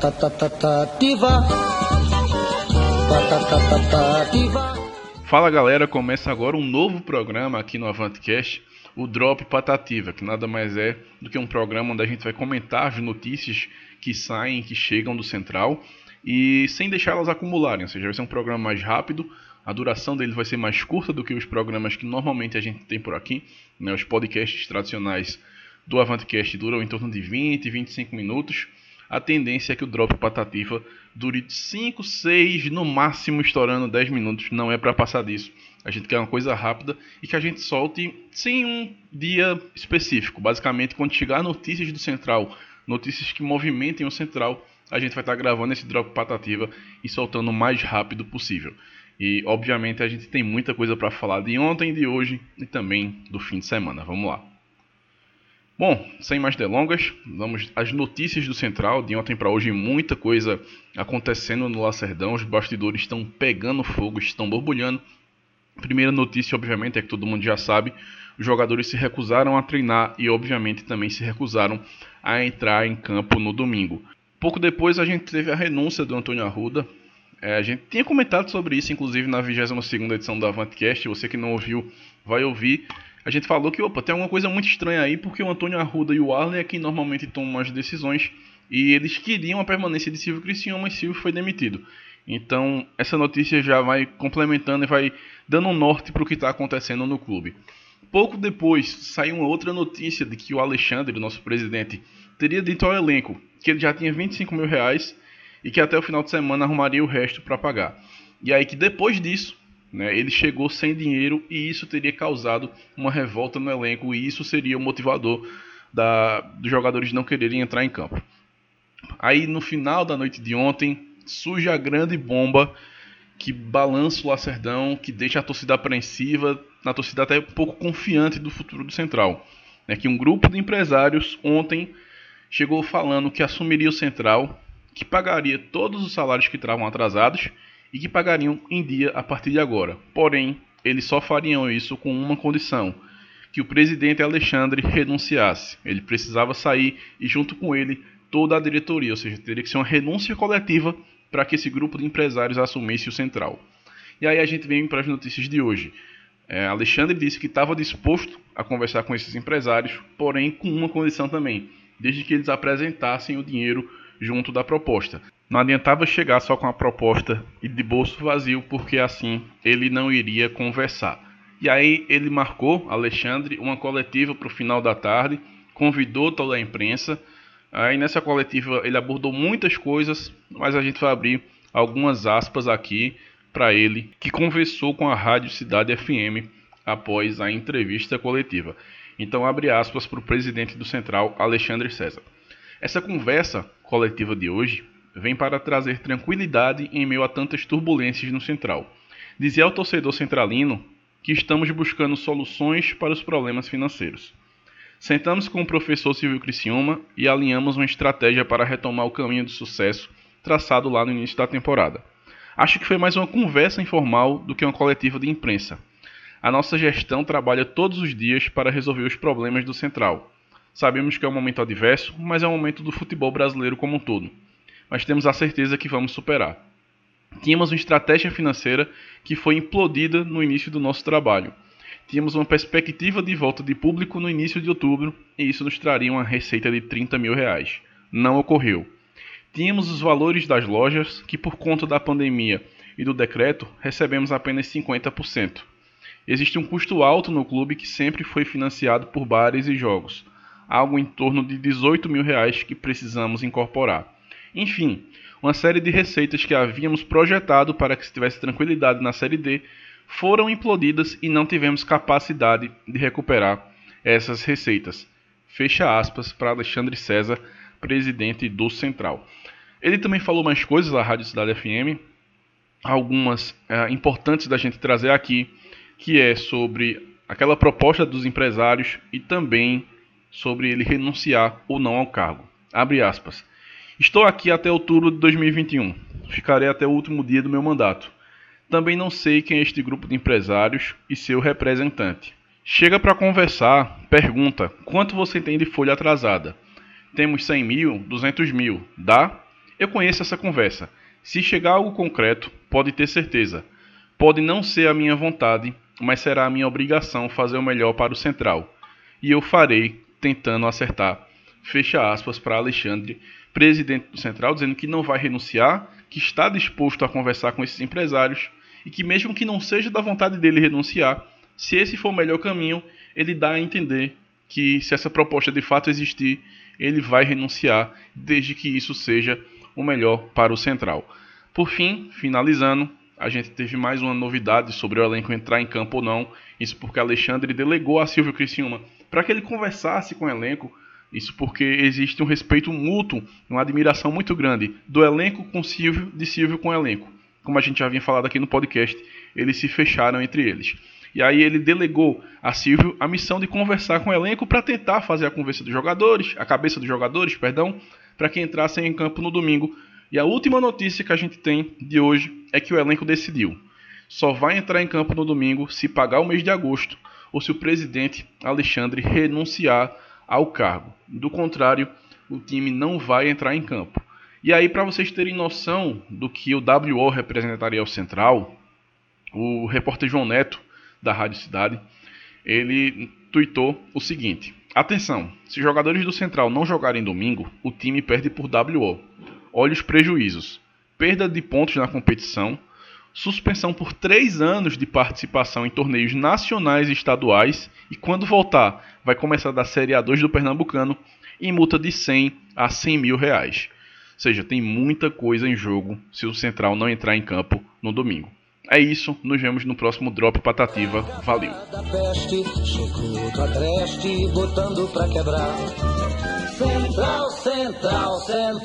Patatatatativa. Patatatatativa. Fala galera, começa agora um novo programa aqui no AvanteCast, o Drop Patativa, que nada mais é do que um programa onde a gente vai comentar as notícias que saem, que chegam do Central e sem deixá-las acumularem, ou seja, vai ser um programa mais rápido, a duração dele vai ser mais curta do que os programas que normalmente a gente tem por aqui, né? os podcasts tradicionais do AvanteCast duram em torno de 20, 25 minutos. A tendência é que o drop patativa dure 5, 6, no máximo estourando 10 minutos. Não é para passar disso. A gente quer uma coisa rápida e que a gente solte sem um dia específico. Basicamente, quando chegar notícias do Central, notícias que movimentem o Central, a gente vai estar gravando esse drop patativa e soltando o mais rápido possível. E obviamente a gente tem muita coisa para falar de ontem, de hoje e também do fim de semana. Vamos lá. Bom, sem mais delongas, vamos às notícias do Central. De ontem para hoje, muita coisa acontecendo no Lacerdão. Os bastidores estão pegando fogo, estão borbulhando. Primeira notícia, obviamente, é que todo mundo já sabe: os jogadores se recusaram a treinar e, obviamente, também se recusaram a entrar em campo no domingo. Pouco depois, a gente teve a renúncia do Antônio Arruda. É, a gente tinha comentado sobre isso, inclusive, na 22 edição do Avantcast. Você que não ouviu, vai ouvir a gente falou que, opa, tem alguma coisa muito estranha aí, porque o Antônio Arruda e o Arley é quem normalmente tomam as decisões, e eles queriam a permanência de Silvio Cristiano, mas Silvio foi demitido. Então, essa notícia já vai complementando e vai dando um norte para o que está acontecendo no clube. Pouco depois, saiu uma outra notícia de que o Alexandre, nosso presidente, teria dito ao elenco que ele já tinha 25 mil reais e que até o final de semana arrumaria o resto para pagar. E aí que depois disso? Ele chegou sem dinheiro e isso teria causado uma revolta no elenco e isso seria o motivador da, dos jogadores não quererem entrar em campo. Aí no final da noite de ontem surge a grande bomba que balança o Lacerdão, que deixa a torcida apreensiva, na torcida até um pouco confiante do futuro do Central. É que um grupo de empresários ontem chegou falando que assumiria o Central, que pagaria todos os salários que estavam atrasados e que pagariam em dia a partir de agora. Porém, eles só fariam isso com uma condição: que o presidente Alexandre renunciasse. Ele precisava sair e, junto com ele, toda a diretoria, ou seja, teria que ser uma renúncia coletiva para que esse grupo de empresários assumisse o central. E aí a gente vem para as notícias de hoje. É, Alexandre disse que estava disposto a conversar com esses empresários, porém com uma condição também, desde que eles apresentassem o dinheiro junto da proposta. Não adiantava chegar só com a proposta e de bolso vazio, porque assim ele não iria conversar. E aí ele marcou, Alexandre, uma coletiva para o final da tarde, convidou toda a imprensa. Aí nessa coletiva ele abordou muitas coisas, mas a gente vai abrir algumas aspas aqui para ele, que conversou com a Rádio Cidade FM após a entrevista coletiva. Então abre aspas para o presidente do Central, Alexandre César. Essa conversa coletiva de hoje vem para trazer tranquilidade em meio a tantas turbulências no Central. Dizia ao torcedor centralino que estamos buscando soluções para os problemas financeiros. Sentamos com o professor Silvio Criciúma e alinhamos uma estratégia para retomar o caminho de sucesso traçado lá no início da temporada. Acho que foi mais uma conversa informal do que uma coletiva de imprensa. A nossa gestão trabalha todos os dias para resolver os problemas do Central. Sabemos que é um momento adverso, mas é um momento do futebol brasileiro como um todo mas temos a certeza que vamos superar. Tínhamos uma estratégia financeira que foi implodida no início do nosso trabalho. Tínhamos uma perspectiva de volta de público no início de outubro e isso nos traria uma receita de 30 mil reais. Não ocorreu. Tínhamos os valores das lojas que, por conta da pandemia e do decreto, recebemos apenas 50%. Existe um custo alto no clube que sempre foi financiado por bares e jogos, algo em torno de 18 mil reais que precisamos incorporar. Enfim, uma série de receitas que havíamos projetado para que se tivesse tranquilidade na Série D foram implodidas e não tivemos capacidade de recuperar essas receitas. Fecha aspas para Alexandre César, presidente do Central. Ele também falou mais coisas à Rádio Cidade FM, algumas é, importantes da gente trazer aqui, que é sobre aquela proposta dos empresários e também sobre ele renunciar ou não ao cargo. Abre aspas. Estou aqui até outubro de 2021. Ficarei até o último dia do meu mandato. Também não sei quem é este grupo de empresários e seu representante. Chega para conversar, pergunta: quanto você tem de folha atrasada? Temos 100 mil, 200 mil. Dá? Eu conheço essa conversa. Se chegar algo concreto, pode ter certeza. Pode não ser a minha vontade, mas será a minha obrigação fazer o melhor para o Central. E eu farei, tentando acertar. Fecha aspas para Alexandre, presidente do Central, dizendo que não vai renunciar, que está disposto a conversar com esses empresários e que, mesmo que não seja da vontade dele renunciar, se esse for o melhor caminho, ele dá a entender que, se essa proposta de fato existir, ele vai renunciar, desde que isso seja o melhor para o Central. Por fim, finalizando, a gente teve mais uma novidade sobre o elenco entrar em campo ou não. Isso porque Alexandre delegou a Silvio Criciúma para que ele conversasse com o elenco. Isso porque existe um respeito mútuo, uma admiração muito grande do elenco com Silvio, de Silvio com o elenco. Como a gente já havia falado aqui no podcast, eles se fecharam entre eles. E aí ele delegou a Silvio a missão de conversar com o elenco para tentar fazer a conversa dos jogadores, a cabeça dos jogadores, perdão, para que entrassem em campo no domingo. E a última notícia que a gente tem de hoje é que o elenco decidiu. Só vai entrar em campo no domingo se pagar o mês de agosto ou se o presidente Alexandre renunciar ao cargo. Do contrário, o time não vai entrar em campo. E aí, para vocês terem noção do que o WO representaria ao Central, o repórter João Neto, da Rádio Cidade, ele tweetou o seguinte: Atenção, se jogadores do Central não jogarem domingo, o time perde por WO. Olha os prejuízos: perda de pontos na competição, suspensão por três anos de participação em torneios nacionais e estaduais, e quando voltar, vai começar da Série A2 do Pernambucano e multa de 100 a 100 mil reais. Ou seja, tem muita coisa em jogo se o Central não entrar em campo no domingo. É isso, nos vemos no próximo Drop Patativa. Valeu! Central, central, central.